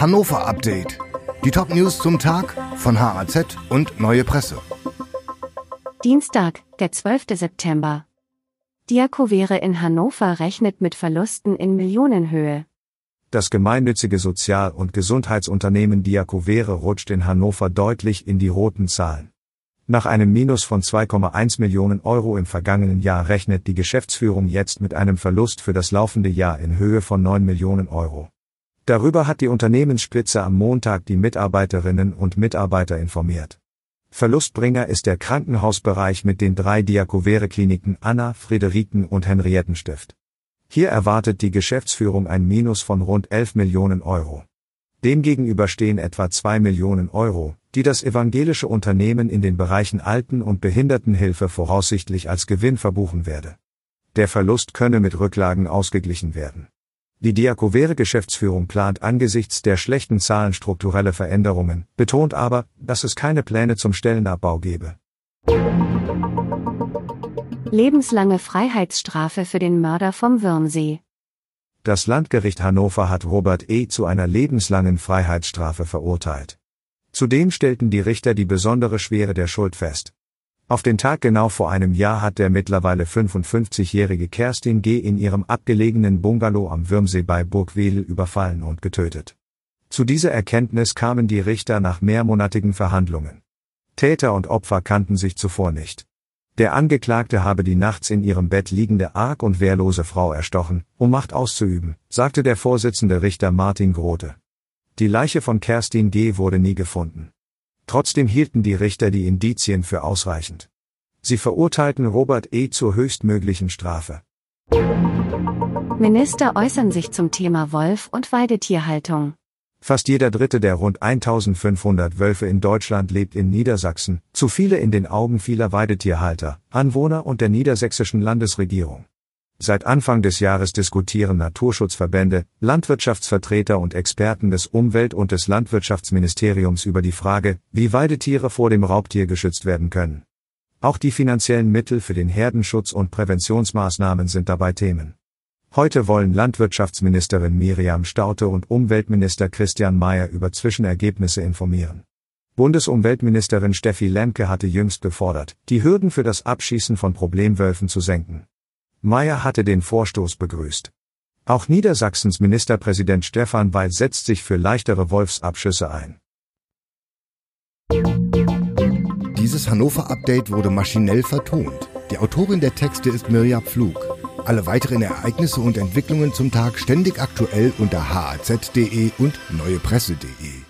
Hannover Update. Die Top News zum Tag von HAZ und Neue Presse. Dienstag, der 12. September. Diakovere in Hannover rechnet mit Verlusten in Millionenhöhe. Das gemeinnützige Sozial- und Gesundheitsunternehmen Diakovere rutscht in Hannover deutlich in die roten Zahlen. Nach einem Minus von 2,1 Millionen Euro im vergangenen Jahr rechnet die Geschäftsführung jetzt mit einem Verlust für das laufende Jahr in Höhe von 9 Millionen Euro. Darüber hat die Unternehmensspitze am Montag die Mitarbeiterinnen und Mitarbeiter informiert. Verlustbringer ist der Krankenhausbereich mit den drei Diakovere-Kliniken Anna, Friederiken und Henriettenstift. Hier erwartet die Geschäftsführung ein Minus von rund 11 Millionen Euro. Demgegenüber stehen etwa 2 Millionen Euro, die das evangelische Unternehmen in den Bereichen Alten- und Behindertenhilfe voraussichtlich als Gewinn verbuchen werde. Der Verlust könne mit Rücklagen ausgeglichen werden. Die Diakovere Geschäftsführung plant angesichts der schlechten Zahlen strukturelle Veränderungen, betont aber, dass es keine Pläne zum Stellenabbau gebe. Lebenslange Freiheitsstrafe für den Mörder vom Würmsee. Das Landgericht Hannover hat Robert E. zu einer lebenslangen Freiheitsstrafe verurteilt. Zudem stellten die Richter die besondere Schwere der Schuld fest. Auf den Tag genau vor einem Jahr hat der mittlerweile 55-jährige Kerstin G. in ihrem abgelegenen Bungalow am Würmsee bei Burgwedel überfallen und getötet. Zu dieser Erkenntnis kamen die Richter nach mehrmonatigen Verhandlungen. Täter und Opfer kannten sich zuvor nicht. Der Angeklagte habe die nachts in ihrem Bett liegende arg und wehrlose Frau erstochen, um Macht auszuüben, sagte der Vorsitzende Richter Martin Grote. Die Leiche von Kerstin G. wurde nie gefunden. Trotzdem hielten die Richter die Indizien für ausreichend. Sie verurteilten Robert E. zur höchstmöglichen Strafe. Minister äußern sich zum Thema Wolf und Weidetierhaltung. Fast jeder dritte der rund 1500 Wölfe in Deutschland lebt in Niedersachsen, zu viele in den Augen vieler Weidetierhalter, Anwohner und der niedersächsischen Landesregierung. Seit Anfang des Jahres diskutieren Naturschutzverbände, Landwirtschaftsvertreter und Experten des Umwelt- und des Landwirtschaftsministeriums über die Frage, wie Weidetiere vor dem Raubtier geschützt werden können. Auch die finanziellen Mittel für den Herdenschutz und Präventionsmaßnahmen sind dabei Themen. Heute wollen Landwirtschaftsministerin Miriam Staute und Umweltminister Christian Mayer über Zwischenergebnisse informieren. Bundesumweltministerin Steffi Lemke hatte jüngst gefordert, die Hürden für das Abschießen von Problemwölfen zu senken. Meyer hatte den Vorstoß begrüßt. Auch Niedersachsens Ministerpräsident Stefan Weil setzt sich für leichtere Wolfsabschüsse ein. Dieses Hannover-Update wurde maschinell vertont. Die Autorin der Texte ist Mirja Pflug. Alle weiteren Ereignisse und Entwicklungen zum Tag ständig aktuell unter haz.de und neuepresse.de.